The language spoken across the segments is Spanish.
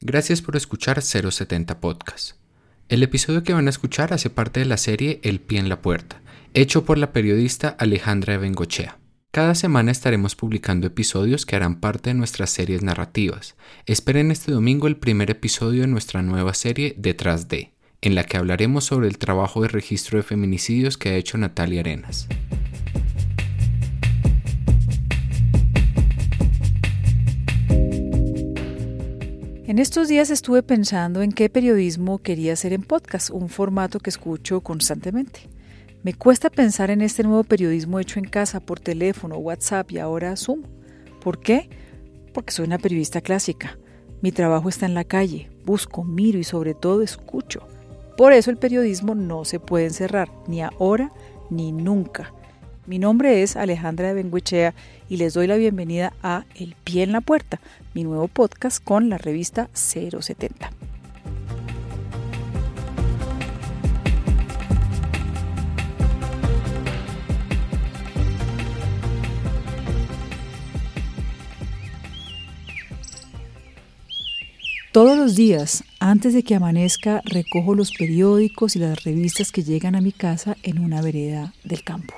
Gracias por escuchar 070 Podcast. El episodio que van a escuchar hace parte de la serie El pie en la puerta, hecho por la periodista Alejandra Bengochea. Cada semana estaremos publicando episodios que harán parte de nuestras series narrativas. Esperen este domingo el primer episodio de nuestra nueva serie Detrás de, en la que hablaremos sobre el trabajo de registro de feminicidios que ha hecho Natalia Arenas. En estos días estuve pensando en qué periodismo quería hacer en podcast, un formato que escucho constantemente. Me cuesta pensar en este nuevo periodismo hecho en casa, por teléfono, WhatsApp y ahora Zoom. ¿Por qué? Porque soy una periodista clásica. Mi trabajo está en la calle, busco, miro y sobre todo escucho. Por eso el periodismo no se puede encerrar, ni ahora ni nunca. Mi nombre es Alejandra de Benguechea y les doy la bienvenida a El Pie en la Puerta, mi nuevo podcast con la revista 070. Todos los días, antes de que amanezca, recojo los periódicos y las revistas que llegan a mi casa en una vereda del campo.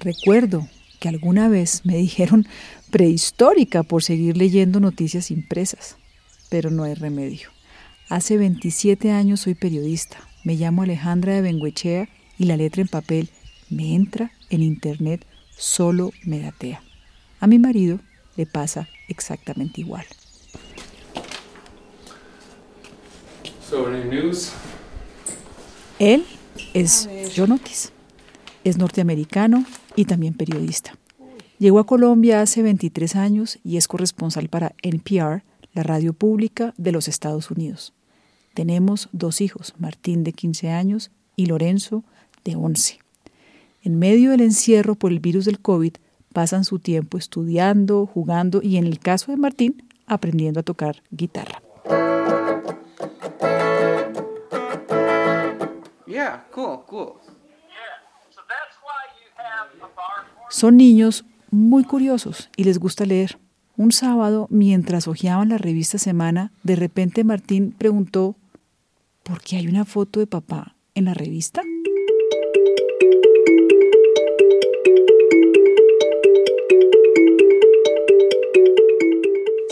Recuerdo que alguna vez me dijeron prehistórica por seguir leyendo noticias impresas, pero no hay remedio. Hace 27 años soy periodista, me llamo Alejandra de Benguechea y la letra en papel me entra en internet, solo me datea. A mi marido le pasa exactamente igual. Él es John Otis. Es norteamericano y también periodista. Llegó a Colombia hace 23 años y es corresponsal para NPR, la radio pública de los Estados Unidos. Tenemos dos hijos, Martín de 15 años y Lorenzo de 11. En medio del encierro por el virus del COVID, pasan su tiempo estudiando, jugando y en el caso de Martín, aprendiendo a tocar guitarra. Son niños muy curiosos y les gusta leer. Un sábado, mientras hojeaban la revista Semana, de repente Martín preguntó, ¿por qué hay una foto de papá en la revista?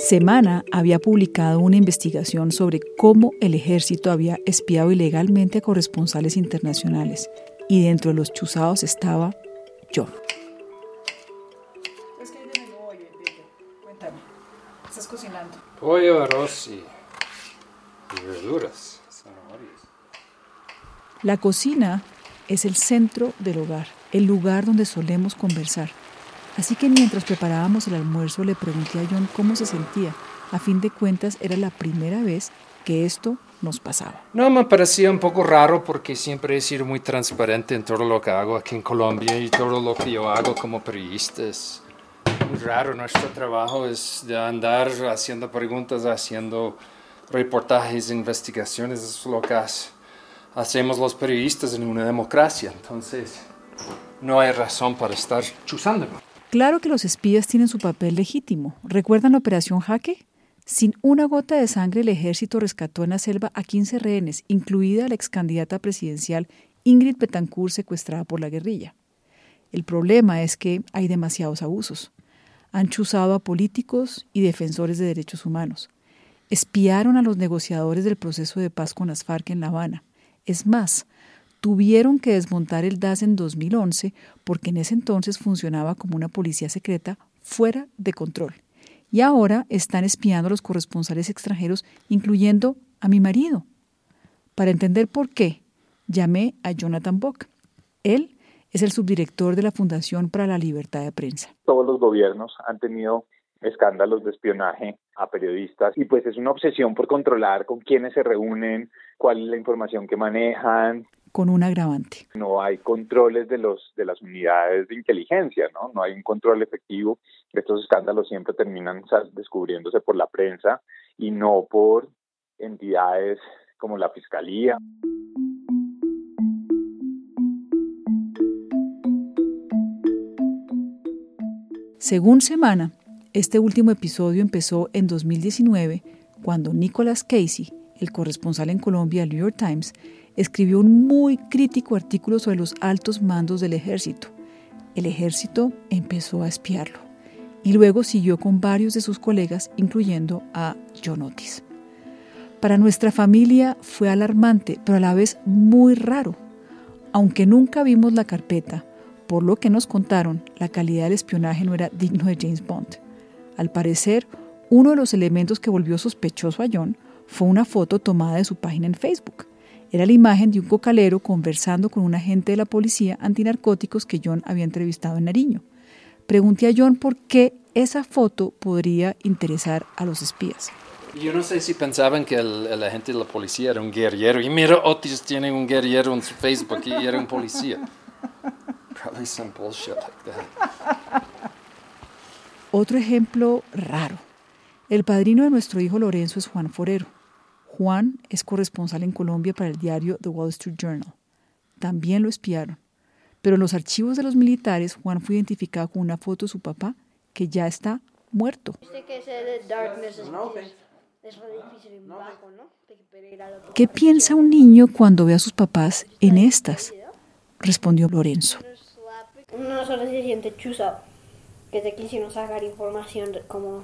Semana había publicado una investigación sobre cómo el ejército había espiado ilegalmente a corresponsales internacionales y dentro de los chuzados estaba yo. Cuéntame, ¿qué estás cocinando? Pollo, arroz y, verduras, zanahorias. La cocina es el centro del hogar, el lugar donde solemos conversar Así que mientras preparábamos el almuerzo le pregunté a John cómo se sentía. A fin de cuentas era la primera vez que esto nos pasaba. No, me parecía un poco raro porque siempre he sido muy transparente en todo lo que hago aquí en Colombia y todo lo que yo hago como periodista. Es muy raro, nuestro trabajo es de andar haciendo preguntas, haciendo reportajes, investigaciones, eso es lo que hacemos los periodistas en una democracia. Entonces, no hay razón para estar chuzándome. Claro que los espías tienen su papel legítimo. ¿Recuerdan la operación Jaque? Sin una gota de sangre, el ejército rescató en la selva a 15 rehenes, incluida la ex candidata presidencial Ingrid Betancourt, secuestrada por la guerrilla. El problema es que hay demasiados abusos. Han chuzado a políticos y defensores de derechos humanos. Espiaron a los negociadores del proceso de paz con las FARC en La Habana. Es más, tuvieron que desmontar el DAS en 2011 porque en ese entonces funcionaba como una policía secreta fuera de control. Y ahora están espiando a los corresponsales extranjeros, incluyendo a mi marido. Para entender por qué, llamé a Jonathan Bock. Él es el subdirector de la Fundación para la Libertad de Prensa. Todos los gobiernos han tenido escándalos de espionaje a periodistas y pues es una obsesión por controlar con quiénes se reúnen, cuál es la información que manejan, con un agravante. No hay controles de los de las unidades de inteligencia, ¿no? No hay un control efectivo. Estos escándalos siempre terminan descubriéndose por la prensa y no por entidades como la fiscalía. Según Semana, este último episodio empezó en 2019 cuando Nicholas Casey, el corresponsal en Colombia del New York Times, escribió un muy crítico artículo sobre los altos mandos del ejército. El ejército empezó a espiarlo y luego siguió con varios de sus colegas, incluyendo a John Otis. Para nuestra familia fue alarmante, pero a la vez muy raro. Aunque nunca vimos la carpeta, por lo que nos contaron, la calidad del espionaje no era digno de James Bond. Al parecer, uno de los elementos que volvió sospechoso a John fue una foto tomada de su página en Facebook. Era la imagen de un cocalero conversando con un agente de la policía antinarcóticos que John había entrevistado en Nariño. Pregunté a John por qué esa foto podría interesar a los espías. Yo no sé si pensaban que el, agente de la policía era un guerrillero. Y mira, Otis tiene un guerrillero en su Facebook y era un policía. Probably some bullshit like that. Otro ejemplo raro. El padrino de nuestro hijo Lorenzo es Juan Forero. Juan es corresponsal en Colombia para el diario The Wall Street Journal. También lo espiaron. Pero en los archivos de los militares, Juan fue identificado con una foto de su papá, que ya está muerto. ¿Qué piensa un niño cuando ve a sus papás en estas? Respondió Lorenzo. Uno solo se siente chuzado, que te quisieron sacar información, como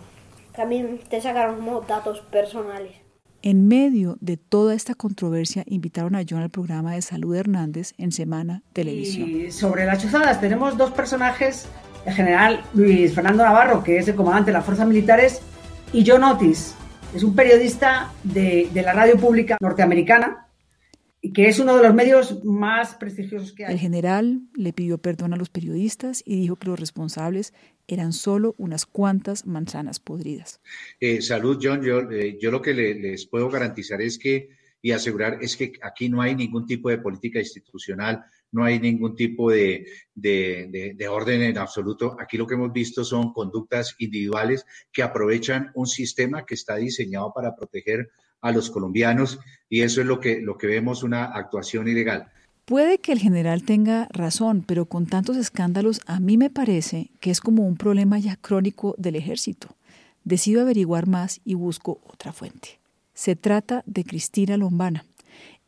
también te sacaron como datos personales. En medio de toda esta controversia, invitaron a John al programa de Salud Hernández en Semana Televisión. Y sobre las chuzadas, tenemos dos personajes, el general Luis Fernando Navarro, que es el comandante de las fuerzas militares, y John Otis, es un periodista de, de la radio pública norteamericana, que es uno de los medios más prestigiosos que hay. El general le pidió perdón a los periodistas y dijo que los responsables eran solo unas cuantas manzanas podridas. Eh, salud, John. Yo, eh, yo lo que les puedo garantizar es que y asegurar es que aquí no hay ningún tipo de política institucional, no hay ningún tipo de, de, de, orden en absoluto. Aquí lo que hemos visto son conductas individuales que aprovechan un sistema que está diseñado para proteger a los colombianos y eso es lo que, lo que vemos, una actuación ilegal. Puede que el general tenga razón, pero con tantos escándalos a mí me parece que es como un problema ya crónico del ejército. Decido averiguar más y busco otra fuente. Se trata de Cristina Lombana.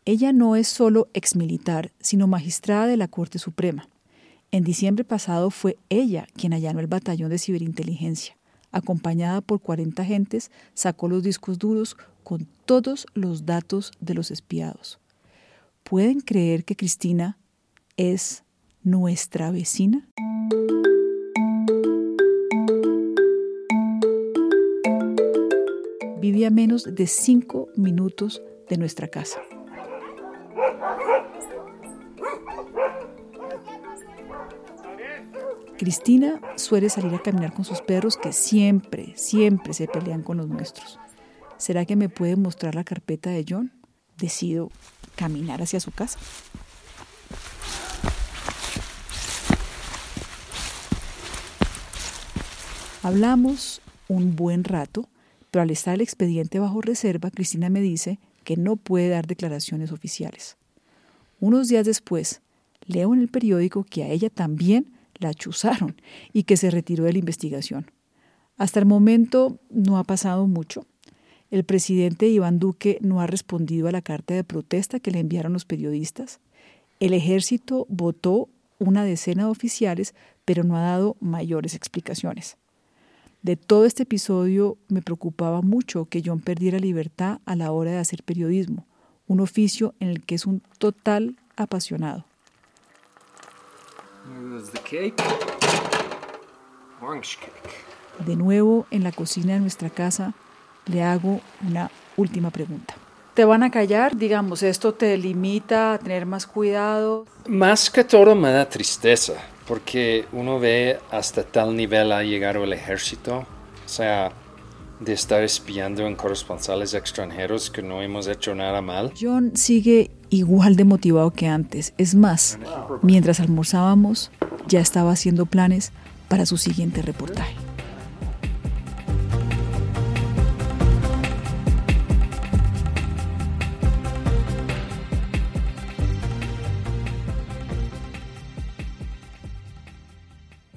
Ella no es solo exmilitar, sino magistrada de la Corte Suprema. En diciembre pasado fue ella quien allanó el batallón de ciberinteligencia. Acompañada por 40 agentes, sacó los discos duros con todos los datos de los espiados. ¿Pueden creer que Cristina es nuestra vecina? Vivía menos de cinco minutos de nuestra casa. Cristina suele salir a caminar con sus perros que siempre, siempre se pelean con los nuestros. ¿Será que me puede mostrar la carpeta de John? Decido caminar hacia su casa. Hablamos un buen rato, pero al estar el expediente bajo reserva, Cristina me dice que no puede dar declaraciones oficiales. Unos días después, leo en el periódico que a ella también la chuzaron y que se retiró de la investigación. Hasta el momento no ha pasado mucho. El presidente Iván Duque no ha respondido a la carta de protesta que le enviaron los periodistas. El ejército votó una decena de oficiales, pero no ha dado mayores explicaciones. De todo este episodio me preocupaba mucho que John perdiera libertad a la hora de hacer periodismo, un oficio en el que es un total apasionado. De nuevo en la cocina de nuestra casa, le hago una última pregunta. ¿Te van a callar? Digamos, ¿esto te limita a tener más cuidado? Más que todo me da tristeza, porque uno ve hasta tal nivel ha llegado el ejército, o sea, de estar espiando en corresponsales extranjeros que no hemos hecho nada mal. John sigue igual de motivado que antes. Es más, mientras almorzábamos, ya estaba haciendo planes para su siguiente reportaje.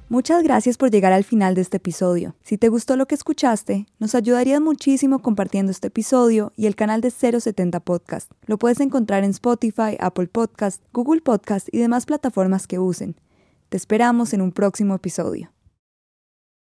Muchas gracias por llegar al final de este episodio. Si te gustó lo que escuchaste, nos ayudarías muchísimo compartiendo este episodio y el canal de 070 Podcast. Lo puedes encontrar en Spotify, Apple Podcast, Google Podcast y demás plataformas que usen. Te esperamos en un próximo episodio.